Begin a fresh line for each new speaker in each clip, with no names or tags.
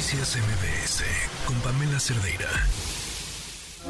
Noticias MBS con Pamela Cerdeira.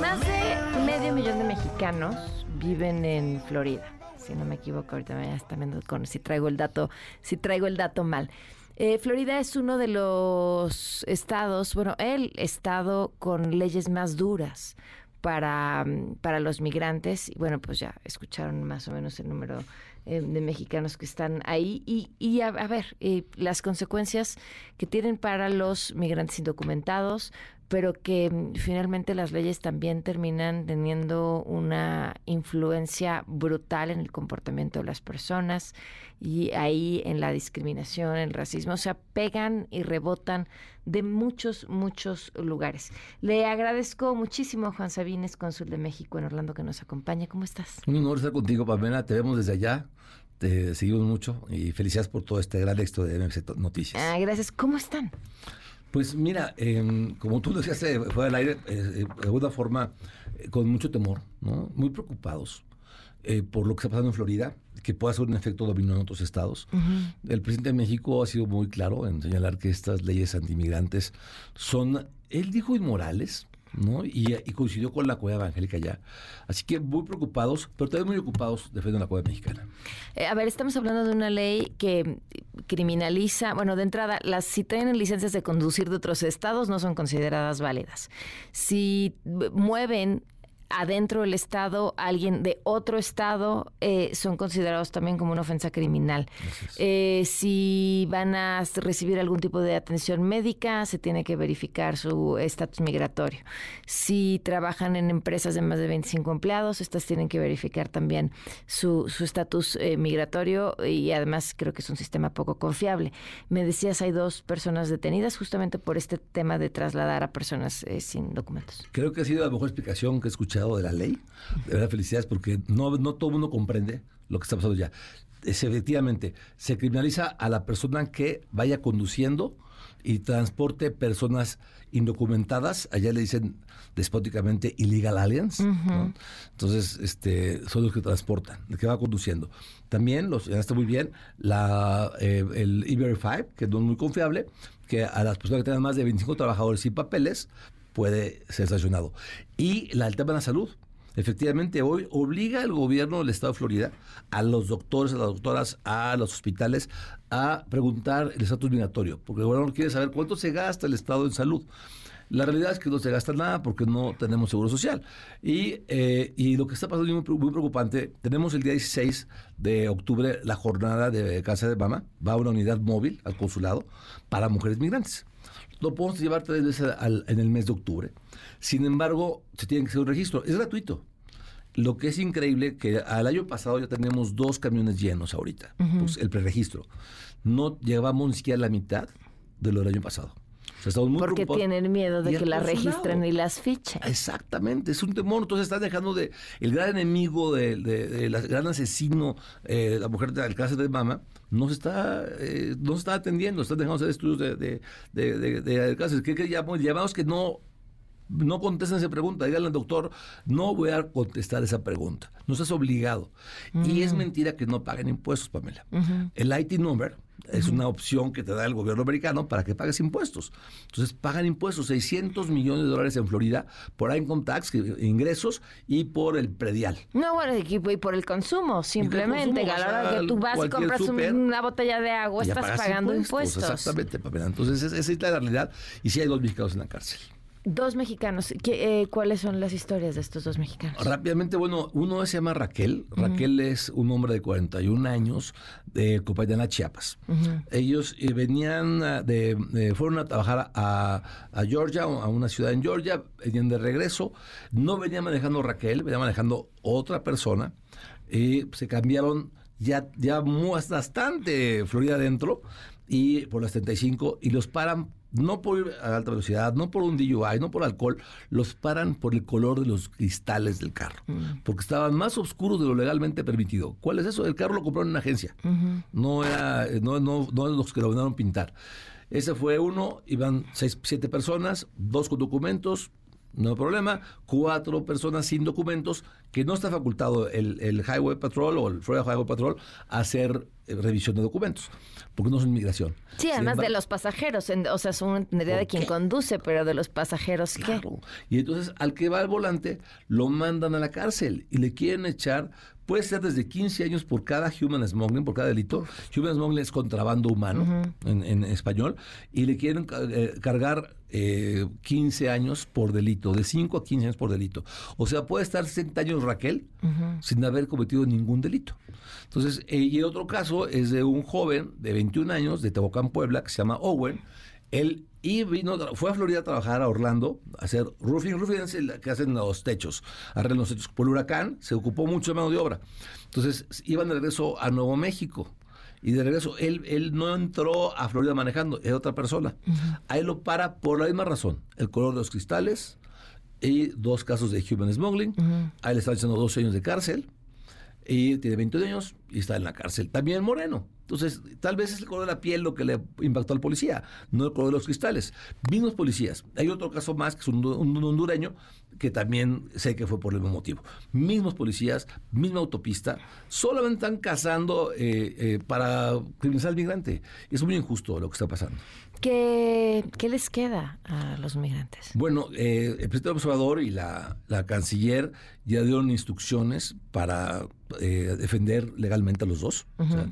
Más de medio millón de mexicanos viven en Florida. Si no me equivoco, ahorita me está viendo con si traigo el dato, si traigo el dato mal. Eh, Florida es uno de los estados, bueno, el estado con leyes más duras para, para los migrantes. Y bueno, pues ya escucharon más o menos el número eh, de mexicanos que están ahí. Y, y a, ver, eh, las consecuencias que tienen para los migrantes indocumentados, pero que mm, finalmente las leyes también terminan teniendo una influencia brutal en el comportamiento de las personas y ahí en la discriminación, el racismo, o sea, pegan y rebotan de muchos, muchos lugares. Le agradezco muchísimo a Juan Sabines, cónsul de México en Orlando, que nos acompaña. ¿Cómo estás?
Un honor estar contigo, Pamela. Te vemos desde allá. Te seguimos mucho y felicidades por todo este gran éxito de MMC Noticias.
Ah, gracias. ¿Cómo están?
Pues mira, em, como tú decías eh, fue al aire, eh, de alguna forma, eh, con mucho temor, ¿no? Muy preocupados por lo que está pasando en Florida, que pueda ser un efecto dominó en otros estados. El presidente de México ha sido muy claro en señalar que estas leyes antimigrantes son, él dijo, inmorales, ¿no? Y, coincidió con la comunidad evangélica ya. Así que muy preocupados, pero también muy ocupados defendiendo la comunidad mexicana.
Eh, a ver, estamos hablando de una ley que criminaliza, bueno, de entrada, las si tienen licencias de conducir de otros estados no son consideradas válidas. Si mueven adentro del Estado, alguien de otro Estado, eh, son considerados también como una ofensa criminal. Eh, si van a recibir algún tipo de atención médica, se tiene que verificar su estatus migratorio. Si trabajan en empresas de más de 25 empleados, estas tienen que verificar también su estatus eh, migratorio y además creo que es un sistema poco confiable. Me decías, hay dos personas detenidas justamente por este tema de trasladar a personas sin documentos.
Creo que ha sido la mejor explicación que he escuchado de la ley. De verdad, felicidades, porque no, no todo el mundo comprende lo que está pasando ya. Es, efectivamente, se criminaliza a la persona que vaya conduciendo y transporte personas indocumentadas, allá le dicen despóticamente illegal aliens, entonces este, son los que transportan, el que va conduciendo. También, los, ya está muy bien, la, eh, el E-Verify, que no es muy confiable, que a las personas que tengan más de 25 trabajadores y papeles, puede ser sancionado. Y la, el tema de la salud. Efectivamente, hoy obliga el gobierno del estado de Florida a los doctores, a las doctoras, a los hospitales a preguntar el estatus migratorio, porque el gobierno quiere saber cuánto se gasta el estado en salud. La realidad es que no se gasta nada porque no tenemos seguro social. Y, eh, y lo que está pasando es muy, muy, preocupante. Tenemos el día 16 de octubre la jornada de Casa de Mama. Va a una unidad móvil al consulado para mujeres migrantes lo podemos llevar tres veces en el mes de octubre. Sin embargo, se tiene que hacer un registro. Es gratuito. Lo que es increíble que al año pasado ya tenemos dos camiones llenos ahorita, pues, el preregistro. No llevamos ni siquiera la mitad de lo del año pasado.
Porque tienen miedo de que la registren y las fichen.
Exactamente, es un temor. Entonces están dejando de. El gran enemigo, del de, gran asesino, eh, la mujer del cáncer de mama, no se está, eh, no se está atendiendo. Están dejando hacer estudios de, de, de cáncer. ¿Qué, qué llamamos? llamamos que no no contesten esa pregunta, díganle al doctor, no voy a contestar esa pregunta, no estás obligado. Y es mm. mentira que no paguen impuestos, Pamela. El IT number es una opción que te da el gobierno americano para que pagues impuestos. Entonces pagan impuestos, 600 millones de dólares en Florida por income tax, ingresos y por el predial.
No, bueno, y por el consumo, simplemente. a la hora que tú vas y compras una botella de agua, estás pagando impuestos.
Exactamente, Pamela. Entonces esa es la realidad y sí hay dos mexicanos en la cárcel.
Dos mexicanos. ¿Qué, eh, ¿Cuáles son las historias de estos dos mexicanos?
Rápidamente, bueno, uno se llama Raquel. Raquel es un hombre de 41 años de Copayana, Chiapas. Ellos eh, venían de, fueron a trabajar a, Georgia, a una ciudad en Georgia, venían de regreso. No venía manejando Raquel, venía manejando otra persona. Y se cambiaron ya, ya bastante Florida adentro y por las 35 y los paran no por ir a alta velocidad, no por un DUI, no por alcohol, los paran por el color de los cristales del carro, mm. porque estaban más oscuros de lo legalmente permitido. ¿Cuál es eso? El carro lo compraron en una agencia, no era no, no, no los que lo mandaron pintar. Ese fue uno, iban seis, siete personas, dos con documentos, no hay problema. Cuatro personas sin documentos que no está facultado el, el Highway Patrol o el Florida Highway Patrol a hacer eh, revisión de documentos, porque no son inmigración.
Sí,
Sin
además de los pasajeros, en- o sea, es una entendería de
¿Por
quien
qué?
conduce, pero de los pasajeros, ¿qué?
Claro. Y entonces al que va al volante lo mandan a la cárcel y le quieren echar, puede ser desde 15 años por cada human smuggling, por cada delito. Human smuggling es contrabando humano en, en español y le quieren eh, cargar eh, 15 años por delito, de 5 a 15 años por delito. O sea, puede estar 60 años Raquel sin haber cometido ningún delito. Entonces, eh, y el otro caso es de un joven de 21 años de Tehuacán, Puebla, que se llama Owen. Él y vino, fue a Florida a trabajar a Orlando, a hacer roofing. Roofing es el que hacen los techos, arreglan los techos. Por el huracán se ocupó mucho de mano de obra. Entonces, iban de regreso a Nuevo México. Y de regreso, él, él no entró a Florida manejando, es otra persona. Ahí lo para por la misma razón. El color de los cristales y dos casos de human smuggling. Ahí le están echando dos años de cárcel y tiene 21 años y está en la cárcel. También moreno. Entonces, tal vez es el color de la piel lo que le impactó al policía, no el color de los cristales. Mismos policías. Hay otro caso más, que es un, un hondureño, que también sé que fue por el mismo motivo. Mismos policías, misma autopista, solamente están cazando eh, eh, para criminalizar al migrante. Es muy injusto lo que está pasando.
¿Qué, qué les queda a los migrantes?
Bueno, eh, el presidente observador y la, la canciller ya dieron instrucciones para eh, defender legalmente a los dos. O sea,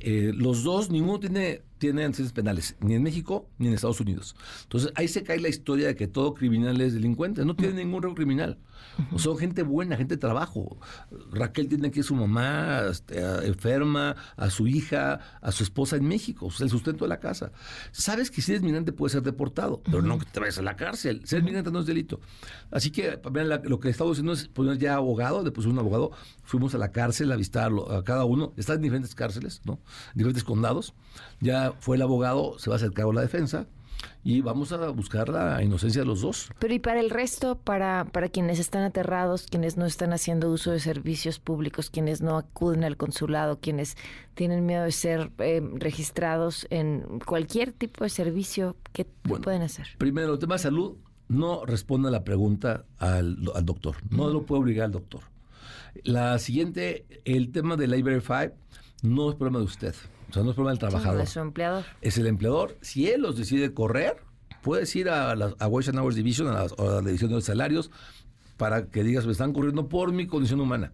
eh, los dos, ninguno tiene, tiene antecedentes penales, ni en México ni en Estados Unidos. Entonces ahí se cae la historia de que todo criminal es delincuente. No tiene ningún récord criminal. O son gente buena, gente de trabajo. Raquel tiene aquí a su mamá este, a- enferma, a su hija, a su esposa en México, o sea, el sustento de la casa. Sabes que si eres migrante puedes ser deportado, pero no que te vayas a la cárcel. Ser migrante no es delito. Así que la- lo que estamos haciendo es poner ya abogado, le pusimos un abogado, fuimos a la cárcel a visitarlo, a cada uno. Está en diferentes cárceles, ¿no? En diferentes condados. Ya fue el abogado, se va a hacer cargo de la defensa y vamos a buscar la inocencia de los dos.
Pero y para el resto, para, para quienes están aterrados, quienes no están haciendo uso de servicios públicos, quienes no acuden al consulado, quienes tienen miedo de ser eh, registrados en cualquier tipo de servicio, ¿qué,
Bueno.
pueden hacer?
Primero, el tema de salud no responde a la pregunta al, al doctor. No lo puede obligar al doctor. La siguiente, el tema de la Verify no es problema de usted. O sea, no es problema del trabajador.
De su empleador.
Es el empleador. Si él los decide correr, puedes ir a la a Wage and Hours Division, a la, a la división de los salarios, para que digas, me están corriendo por mi condición humana.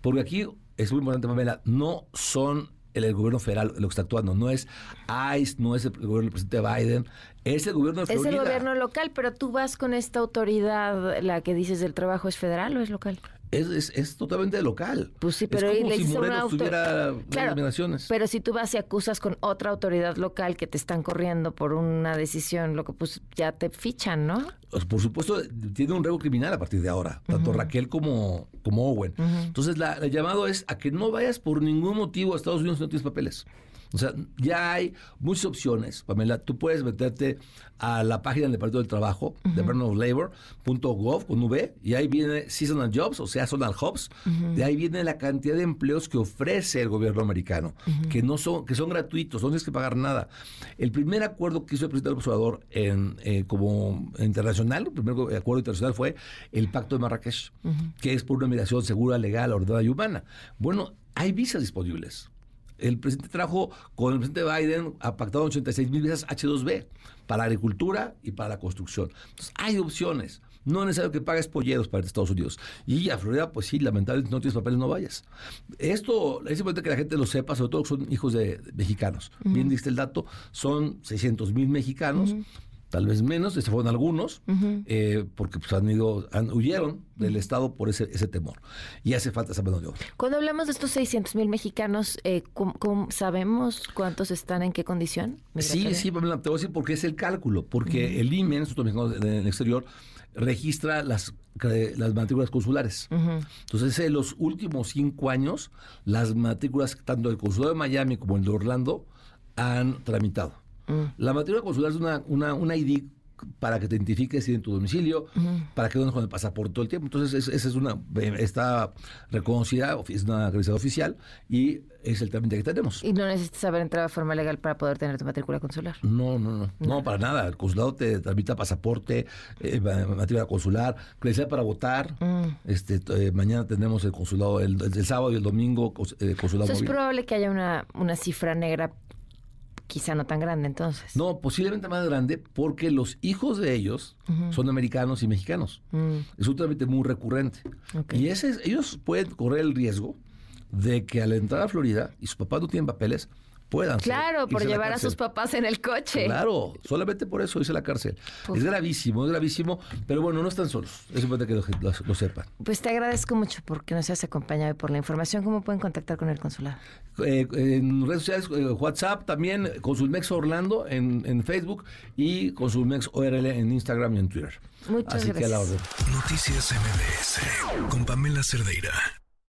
Porque aquí es muy importante, Pamela, no son el, el gobierno federal lo que está actuando. No es ICE, no es el gobierno del presidente Biden, es el gobierno de
Es
Florida.
el gobierno local, pero tú vas con esta autoridad, la que dices del trabajo, ¿es federal o es local?
Es, es, es totalmente local.
Pues sí,
Es
pero
como
le
si Moreno
auto-
tuviera
Claro. Pero si tú vas y acusas con otra autoridad local que te están corriendo por una decisión, lo que pues ya te fichan, ¿no?
Pues, Por supuesto, tiene un récord criminal a partir de ahora, tanto Raquel como, como Owen. Entonces, la, el llamado es a que no vayas por ningún motivo a Estados Unidos si no tienes papeles. O sea, ya hay muchas opciones, Pamela. Tú puedes meterte a la página del Departamento del Trabajo, Department of Labor.gov con V, y ahí viene Seasonal Jobs, o sea, Seasonal Jobs. De ahí viene la cantidad de empleos que ofrece el gobierno americano, que no son, que son gratuitos, no tienes que pagar nada. El primer acuerdo que hizo el presidente del observador en, eh, como internacional, el primer acuerdo internacional fue el Pacto de Marrakech, que es por una migración segura, legal, ordenada y humana. Bueno, hay visas disponibles. El presidente trajo con el presidente Biden ha pactado 86 mil visas H2B para la agricultura y para la construcción. Entonces, hay opciones. No es necesario que pagues polleros para Estados Unidos. Y a Florida, pues sí, lamentablemente no tienes papeles, no vayas. Esto es importante que la gente lo sepa, sobre todo que son hijos de, de mexicanos. Bien diste el dato, son 600 mil mexicanos. Tal vez menos, se fueron algunos, eh, porque pues, han ido, han, huyeron del Estado por ese, ese temor. Y hace falta esa mano de obra.
Cuando hablamos de estos 600 mil mexicanos, eh, ¿cómo- cómo ¿sabemos cuántos están en qué condición?
Sí, sí, te voy a decir por qué es el cálculo. Porque el IME, Mexicano de- del Exterior, registra las, cre- las matrículas consulares. Entonces, en los últimos cinco años, las matrículas, tanto del consulado de Miami como el de Orlando, han tramitado. La matrícula consular es una, una, una ID para que te identifiques en tu domicilio, para que no con el pasaporte todo el tiempo. Entonces, esa es una, eh, está reconocida, es una acreditada oficial y es el trámite que tenemos.
¿Y no necesitas haber entrado de forma legal para poder tener tu matrícula consular?
No, no, no, no, para nada. El consulado te tramita pasaporte, eh, matrícula consular, credencial para votar. Mm. Este, eh, mañana tenemos el consulado, el, sábado y el domingo, eh, consulado
Es probable que haya una, una cifra negra quizá no tan grande entonces.
No, posiblemente más grande porque los hijos de ellos son americanos y mexicanos. Mm. Es un trámite muy recurrente. Y ese, ellos pueden correr el riesgo de que al entrar a Florida y sus papás no tienen papeles, puedan.
Claro, por llevar a, sus papás en el coche.
Claro, solamente por eso dice la cárcel. es gravísimo, es gravísimo, pero bueno, no están solos. Es importante que lo, sepan.
Pues te agradezco mucho porque nos has acompañado y por la información. ¿Cómo pueden contactar con el consulado?
Eh, en redes sociales, eh, WhatsApp también, Consulmex Orlando en, Facebook y Consulmex ORL en Instagram y en Twitter.
Muchas
Así
gracias.
que a la orden.
Noticias MBS con Pamela Cerdeira.